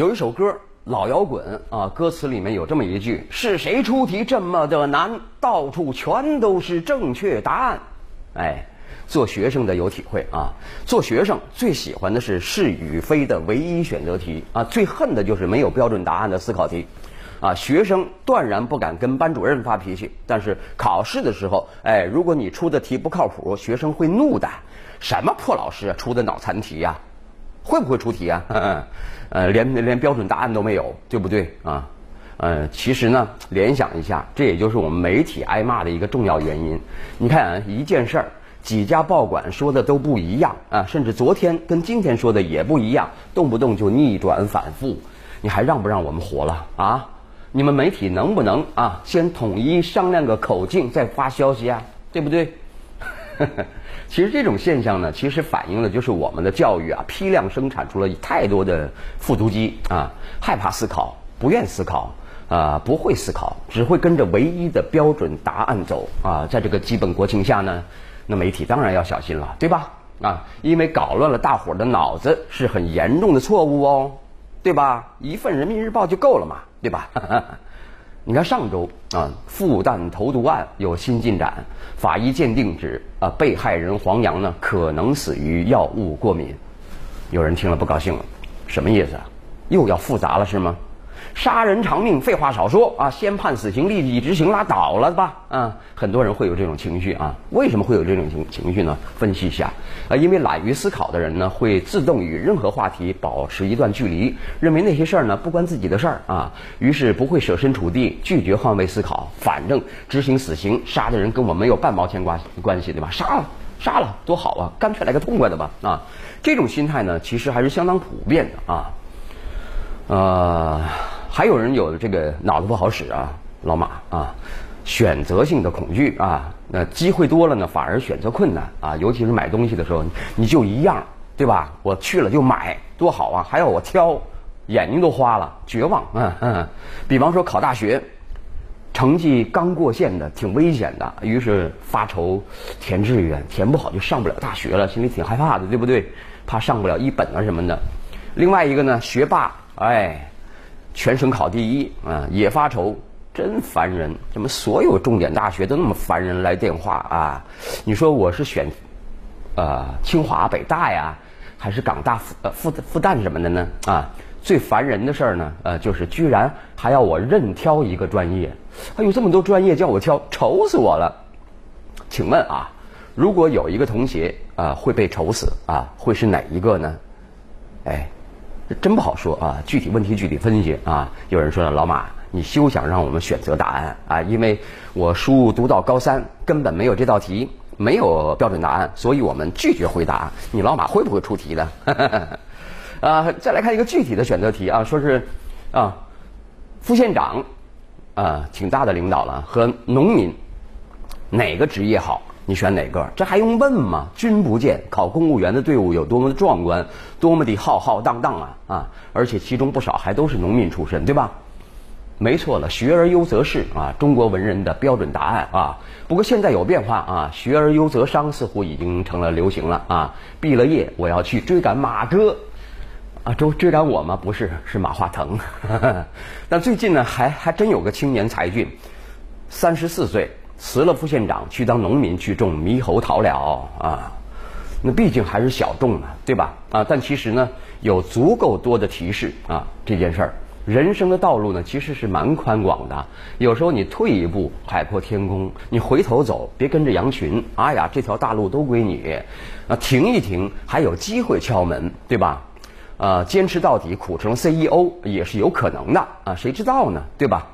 有一首歌老摇滚啊，歌词里面有这么一句：“是谁出题这么的难？到处全都是正确答案。”哎，做学生的有体会啊。做学生最喜欢的是是与非的唯一选择题啊，最恨的就是没有标准答案的思考题。啊，学生断然不敢跟班主任发脾气，但是考试的时候，哎，如果你出的题不靠谱，学生会怒的。什么破老师啊，出的脑残题呀？会不会出题啊？呃，连连标准答案都没有，对不对啊？呃，其实呢，联想一下，这也就是我们媒体挨骂的一个重要原因。你看啊，一件事儿，几家报馆说的都不一样啊，甚至昨天跟今天说的也不一样，动不动就逆转反复，你还让不让我们活了啊？你们媒体能不能啊，先统一商量个口径再发消息啊？对不对？呵 呵其实这种现象呢，其实反映的就是我们的教育啊，批量生产出了太多的复读机啊，害怕思考，不愿思考啊，不会思考，只会跟着唯一的标准答案走啊。在这个基本国情下呢，那媒体当然要小心了，对吧？啊，因为搞乱了大伙儿的脑子是很严重的错误哦，对吧？一份人民日报就够了嘛，对吧？你看上周啊，复旦投毒案有新进展，法医鉴定指啊，被害人黄洋呢可能死于药物过敏。有人听了不高兴了，什么意思啊？又要复杂了是吗？杀人偿命，废话少说啊！先判死刑，立即执行，拉倒了吧？啊，很多人会有这种情绪啊。为什么会有这种情情绪呢？分析一下啊，因为懒于思考的人呢，会自动与任何话题保持一段距离，认为那些事儿呢不关自己的事儿啊，于是不会设身处地，拒绝换位思考。反正执行死刑，杀的人跟我没有半毛钱关关系，对吧？杀了，杀了，多好啊！干脆来个痛快的吧啊！这种心态呢，其实还是相当普遍的啊，呃。还有人有这个脑子不好使啊，老马啊，选择性的恐惧啊，那机会多了呢，反而选择困难啊，尤其是买东西的时候，你就一样，对吧？我去了就买，多好啊！还要我挑，眼睛都花了，绝望嗯嗯。比方说考大学，成绩刚过线的，挺危险的，于是发愁填志愿，填不好就上不了大学了，心里挺害怕的，对不对？怕上不了一本啊什么的。另外一个呢，学霸，哎。全省考第一啊，也发愁，真烦人！怎么所有重点大学都那么烦人来电话啊？你说我是选，呃，清华北大呀，还是港大复呃复复旦什么的呢？啊，最烦人的事儿呢，呃，就是居然还要我任挑一个专业，还有这么多专业叫我挑，愁死我了！请问啊，如果有一个同学啊会被愁死啊，会是哪一个呢？哎。真不好说啊，具体问题具体分析啊。有人说了，老马，你休想让我们选择答案啊，因为我书读到高三，根本没有这道题，没有标准答案，所以我们拒绝回答。你老马会不会出题的？啊，再来看一个具体的选择题啊，说是啊，副县长啊，挺大的领导了，和农民哪个职业好？你选哪个？这还用问吗？君不见考公务员的队伍有多么的壮观，多么的浩浩荡荡啊啊！而且其中不少还都是农民出身，对吧？没错了，学而优则仕啊，中国文人的标准答案啊。不过现在有变化啊，学而优则商似乎已经成了流行了啊。毕了业，我要去追赶马哥啊，追追赶我吗？不是，是马化腾。但最近呢，还还真有个青年才俊，三十四岁。辞了副县长去当农民去种猕猴桃了啊，那毕竟还是小众嘛，对吧？啊，但其实呢，有足够多的提示啊，这件事儿，人生的道路呢其实是蛮宽广的。有时候你退一步海阔天空，你回头走，别跟着羊群。哎呀，这条大路都归你，啊，停一停，还有机会敲门，对吧？啊，坚持到底，苦成 CEO 也是有可能的啊，谁知道呢？对吧？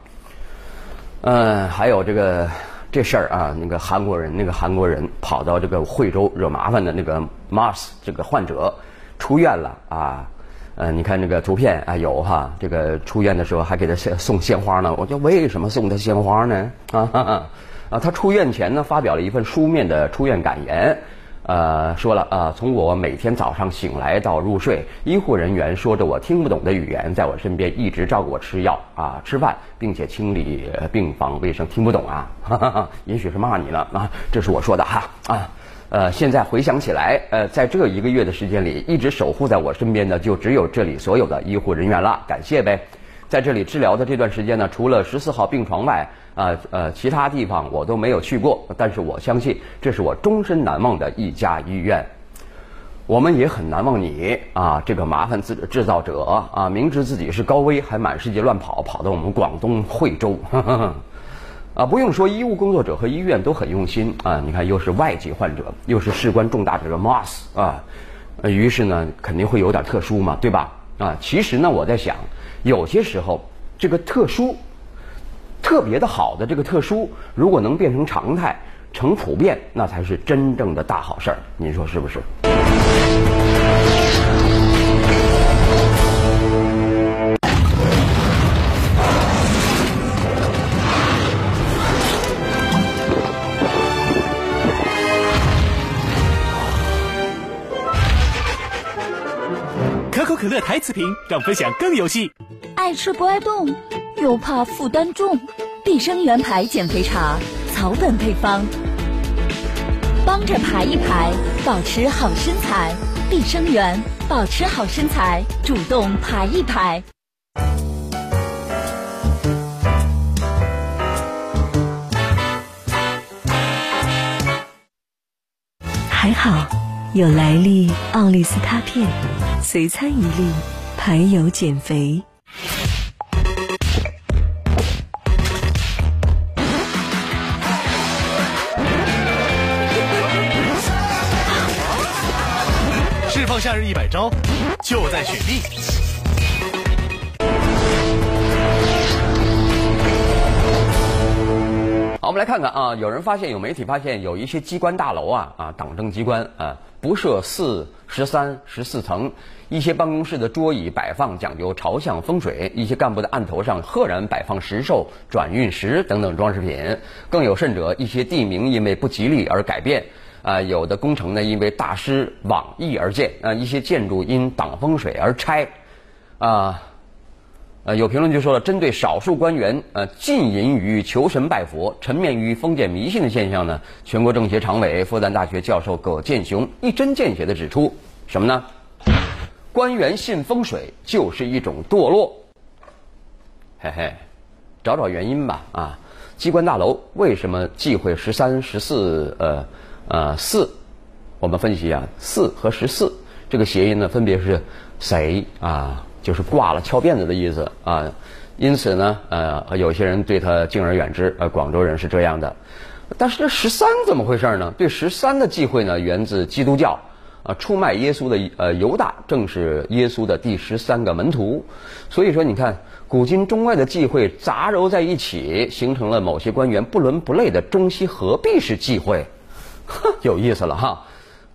嗯，还有这个。这事儿啊，那个韩国人，那个韩国人跑到这个惠州惹麻烦的那个 Mars 这个患者出院了啊，呃，你看那个图片啊有哈，这个出院的时候还给他送鲜花呢。我就为什么送他鲜花呢？啊 啊，他出院前呢发表了一份书面的出院感言。呃，说了啊，从我每天早上醒来到入睡，医护人员说着我听不懂的语言，在我身边一直照顾我吃药啊、吃饭，并且清理病房卫生。听不懂啊？哈哈哈，也许是骂你了啊？这是我说的哈啊。呃，现在回想起来，呃，在这一个月的时间里，一直守护在我身边的就只有这里所有的医护人员了，感谢呗。在这里治疗的这段时间呢，除了十四号病床外，啊呃，其他地方我都没有去过。但是我相信，这是我终身难忘的一家医院。我们也很难忘你啊，这个麻烦制制造者啊，明知自己是高危，还满世界乱跑，跑到我们广东惠州。啊，不用说，医务工作者和医院都很用心啊。你看，又是外籍患者，又是事关重大者的 MOS 啊，于是呢，肯定会有点特殊嘛，对吧？啊，其实呢，我在想，有些时候这个特殊、特别的好的这个特殊，如果能变成常态、成普遍，那才是真正的大好事儿。您说是不是？视频，让分享更有戏。爱吃不爱动，又怕负担重。碧生源牌减肥茶，草本配方，帮着排一排，保持好身材。碧生源，保持好身材，主动排一排。还好，有莱利奥利司他片。随餐一粒，还有减肥。释放夏日一百招，就在雪碧。们来看看啊，有人发现，有媒体发现，有一些机关大楼啊啊，党政机关啊，不设四、十三、十四层。一些办公室的桌椅摆放讲究朝向风水，一些干部的案头上赫然摆放石兽、转运石等等装饰品。更有甚者，一些地名因为不吉利而改变，啊，有的工程呢因为大师妄意而建，啊，一些建筑因挡风水而拆，啊，呃有评论就说了，针对少数官员呃浸淫于求神拜佛、沉湎于封建迷信的现象呢，全国政协常委、复旦大学教授葛剑雄一针见血地指出，什么呢？官员信风水就是一种堕落，嘿嘿，找找原因吧啊！机关大楼为什么忌讳十三、十四？呃呃四，我们分析一下四和十四这个谐音呢，分别是谁啊？就是挂了翘辫子的意思啊。因此呢，呃，有些人对他敬而远之。呃，广州人是这样的，但是这十三怎么回事呢？对十三的忌讳呢，源自基督教。啊，出卖耶稣的呃犹大正是耶稣的第十三个门徒，所以说你看古今中外的忌讳杂糅在一起，形成了某些官员不伦不类的中西合璧式忌讳，呵，有意思了哈。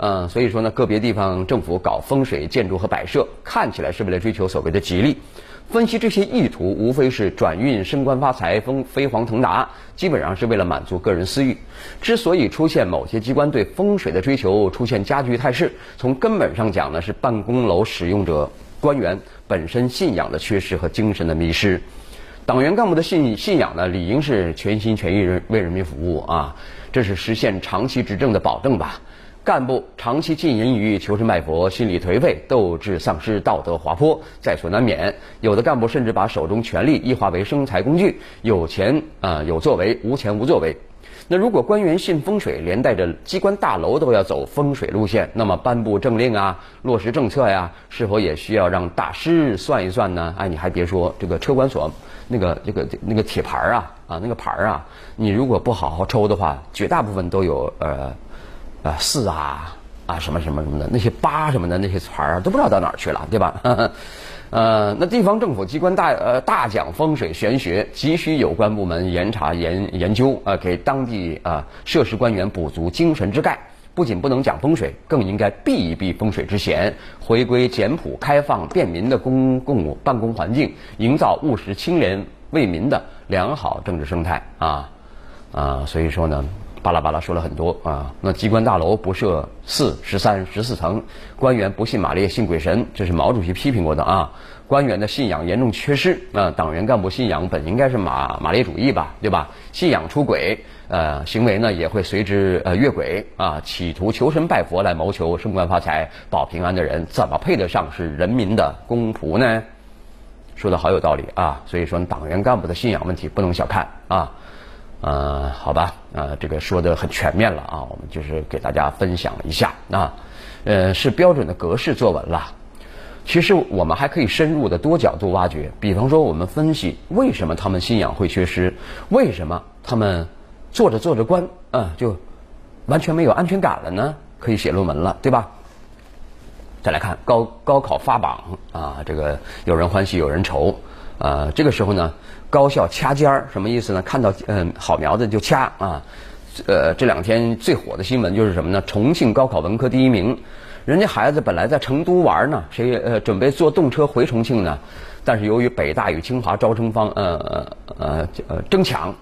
嗯，所以说呢，个别地方政府搞风水建筑和摆设，看起来是为了追求所谓的吉利。分析这些意图，无非是转运、升官发财、飞飞黄腾达，基本上是为了满足个人私欲。之所以出现某些机关对风水的追求出现加剧态势，从根本上讲呢，是办公楼使用者官员本身信仰的缺失和精神的迷失。党员干部的信信仰呢，理应是全心全意人为人民服务啊，这是实现长期执政的保证吧。干部长期浸淫于求神拜佛，心理颓废，斗志丧失，道德滑坡，在所难免。有的干部甚至把手中权力异化为生财工具，有钱啊有作为，无钱无作为。那如果官员信风水，连带着机关大楼都要走风水路线，那么颁布政令啊，落实政策呀，是否也需要让大师算一算呢？哎，你还别说，这个车管所那个这个那个铁牌啊啊那个牌啊，你如果不好好抽的话，绝大部分都有呃。啊，四啊啊，什么什么什么的，那些八什么的那些词儿都不知道到哪去了，对吧？呃，那地方政府机关大呃大讲风水玄学，急需有关部门严查研研究啊，给当地啊涉事官员补足精神之钙。不仅不能讲风水，更应该避一避风水之嫌，回归简朴、开放、便民的公共办公环境，营造务实、清廉、为民的良好政治生态啊啊！所以说呢。巴拉巴拉说了很多啊。那机关大楼不设四、十三、十四层，官员不信马列信鬼神，这是毛主席批评过的啊。官员的信仰严重缺失啊，党员干部信仰本应该是马马列主义吧，对吧？信仰出轨，呃，行为呢也会随之呃越轨啊，企图求神拜佛来谋求升官发财、保平安的人，怎么配得上是人民的公仆呢？说的好有道理啊，所以说党员干部的信仰问题不能小看啊。呃，好吧，呃，这个说的很全面了啊，我们就是给大家分享一下啊，呃，是标准的格式作文了。其实我们还可以深入的多角度挖掘，比方说我们分析为什么他们信仰会缺失，为什么他们做着做着官啊就完全没有安全感了呢？可以写论文了，对吧？再来看高高考发榜啊，这个有人欢喜有人愁啊。这个时候呢，高校掐尖儿什么意思呢？看到嗯好苗子就掐啊。呃，这两天最火的新闻就是什么呢？重庆高考文科第一名。人家孩子本来在成都玩呢，谁呃准备坐动车回重庆呢？但是由于北大与清华招生方呃呃呃争抢，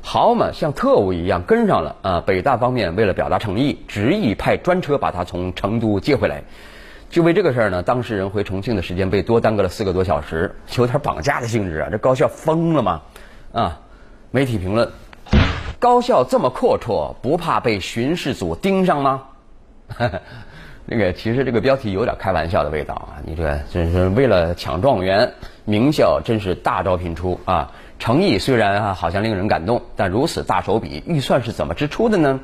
好嘛，像特务一样跟上了啊！北大方面为了表达诚意，执意派专车把他从成都接回来。就为这个事儿呢，当事人回重庆的时间被多耽搁了四个多小时，有点绑架的性质啊！这高校疯了吗？啊！媒体评论：高校这么阔绰，不怕被巡视组盯上吗？那个其实这个标题有点开玩笑的味道啊！你这真是为了抢状元，名校真是大招频出啊！诚意虽然啊好像令人感动，但如此大手笔，预算是怎么支出的呢？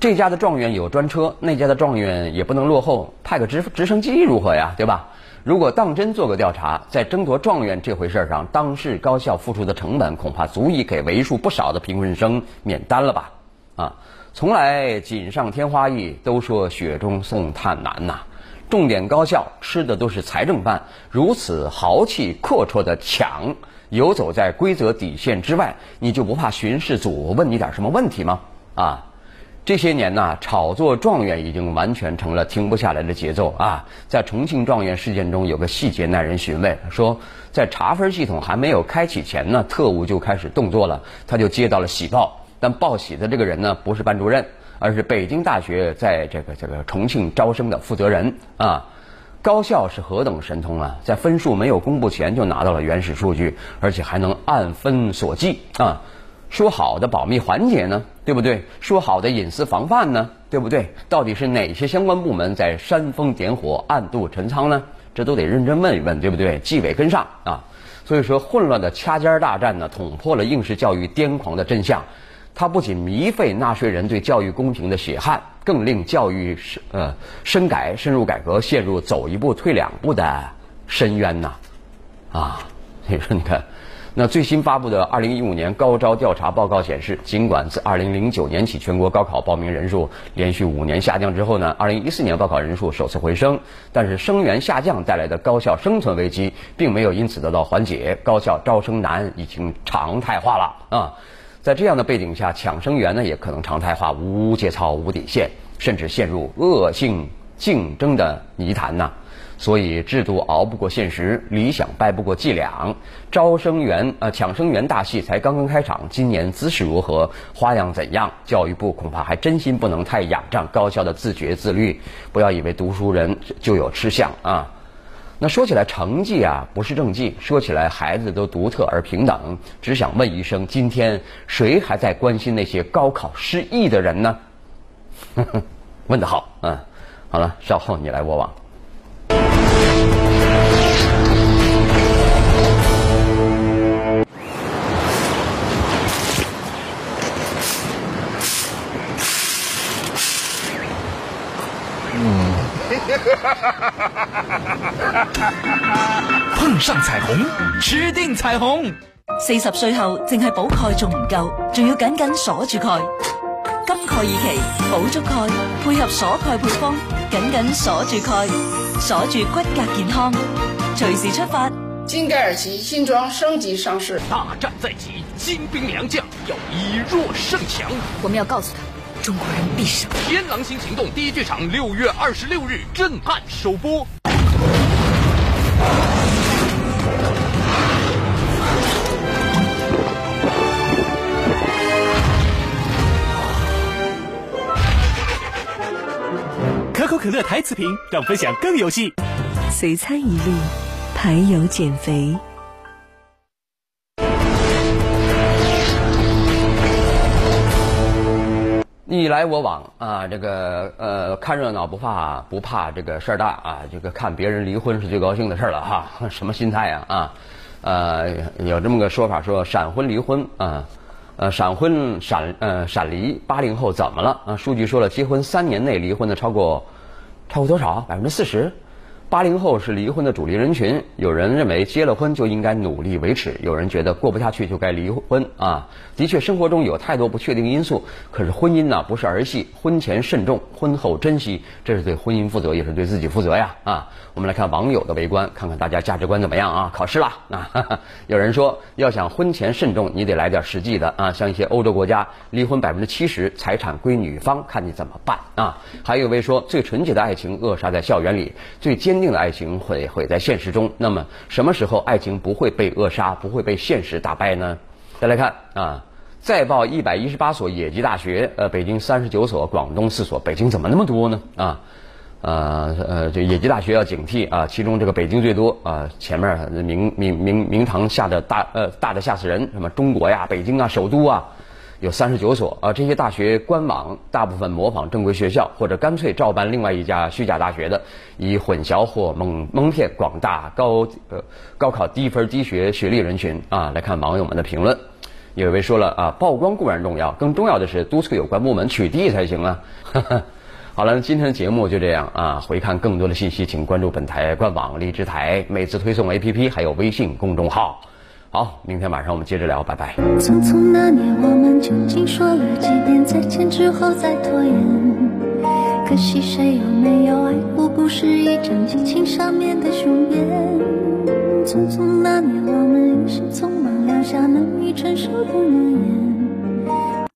这家的状元有专车，那家的状元也不能落后，派个直直升机如何呀？对吧？如果当真做个调查，在争夺状元这回事上，当事高校付出的成本恐怕足以给为数不少的贫困生免单了吧？啊！从来锦上添花易，都说雪中送炭难呐。重点高校吃的都是财政饭，如此豪气阔绰的抢，游走在规则底线之外，你就不怕巡视组问你点什么问题吗？啊，这些年呐，炒作状元已经完全成了停不下来的节奏啊。在重庆状元事件中，有个细节耐人寻味，说在查分系统还没有开启前呢，特务就开始动作了，他就接到了喜报。但报喜的这个人呢，不是班主任，而是北京大学在这个这个重庆招生的负责人啊。高校是何等神通啊，在分数没有公布前就拿到了原始数据，而且还能按分锁记啊。说好的保密环节呢，对不对？说好的隐私防范呢，对不对？到底是哪些相关部门在煽风点火、暗度陈仓呢？这都得认真问一问，对不对？纪委跟上啊。所以说，混乱的掐尖大战呢，捅破了应试教育癫狂的真相。它不仅糜费纳税人对教育公平的血汗，更令教育深呃深改深入改革陷入走一步退两步的深渊呐！啊，所以说你看，那最新发布的二零一五年高招调查报告显示，尽管自二零零九年起全国高考报名人数连续五年下降之后呢，二零一四年报考人数首次回升，但是生源下降带来的高校生存危机并没有因此得到缓解，高校招生难已经常态化了啊。在这样的背景下，抢生源呢也可能常态化、无节操、无底线，甚至陷入恶性竞争的泥潭呐。所以，制度熬不过现实，理想败不过伎俩。招生员呃抢生源大戏才刚刚开场，今年姿势如何，花样怎样？教育部恐怕还真心不能太仰仗高校的自觉自律。不要以为读书人就有吃相啊。那说起来，成绩啊不是政绩。说起来，孩子都独特而平等。只想问一声，今天谁还在关心那些高考失意的人呢？问得好，嗯，好了，稍后你来我往。碰上彩虹，吃定彩虹。四十岁后，淨係補鈣仲唔夠，仲要緊緊鎖住鈣。金钙二期補足鈣，配合鎖鈣配方，緊緊鎖住鈣，鎖住骨骼健康，隨時出發。金蓋爾奇新裝升級上市，大戰在即，精兵良將要以弱勝強。我們要告訴他，中国人必胜！《天狼星行动》第一剧场六月二十六日震撼首播。可口可乐台词瓶，让分享更有戏。随餐一粒，排油减肥。你来我往啊，这个呃，看热闹不怕不怕这个事儿大啊，这个看别人离婚是最高兴的事儿了哈，什么心态呀啊？呃，有这么个说法说闪婚离婚啊，呃，闪婚闪呃闪离，八零后怎么了啊？数据说了，结婚三年内离婚的超过超过多少？百分之四十。八零后是离婚的主力人群，有人认为结了婚就应该努力维持，有人觉得过不下去就该离婚啊。的确，生活中有太多不确定因素，可是婚姻呢不是儿戏，婚前慎重，婚后珍惜，这是对婚姻负责，也是对自己负责呀啊。我们来看网友的围观，看看大家价值观怎么样啊？考试了啊哈哈！有人说，要想婚前慎重，你得来点实际的啊，像一些欧洲国家，离婚百分之七十财产归女方，看你怎么办啊。还有一位说，最纯洁的爱情扼杀在校园里，最坚定的爱情会毁在现实中。那么，什么时候爱情不会被扼杀，不会被现实打败呢？再来看啊，再报一百一十八所野鸡大学，呃，北京三十九所，广东四所，北京怎么那么多呢？啊，呃呃，这野鸡大学要警惕啊，其中这个北京最多啊，前面名名名名堂下的大呃大的吓死人，什么中国呀、北京啊、首都啊。有三十九所啊，这些大学官网大部分模仿正规学校，或者干脆照搬另外一家虚假大学的，以混淆或蒙蒙骗广大高呃高考低分低学学历人群啊。来看网友们的评论，有一位说了啊，曝光固然重要，更重要的是督促有关部门取缔才行啊。好了，今天的节目就这样啊。回看更多的信息，请关注本台官网荔枝台每次推送 APP，还有微信公众号。好，明天晚上我们接着聊，拜拜。匆匆那年，我们究竟说了几遍再见之后再拖延？可惜谁有没有爱过？不是一张激情上面的雄辩。匆匆那年，我们一时匆忙，留下难以承受的诺言。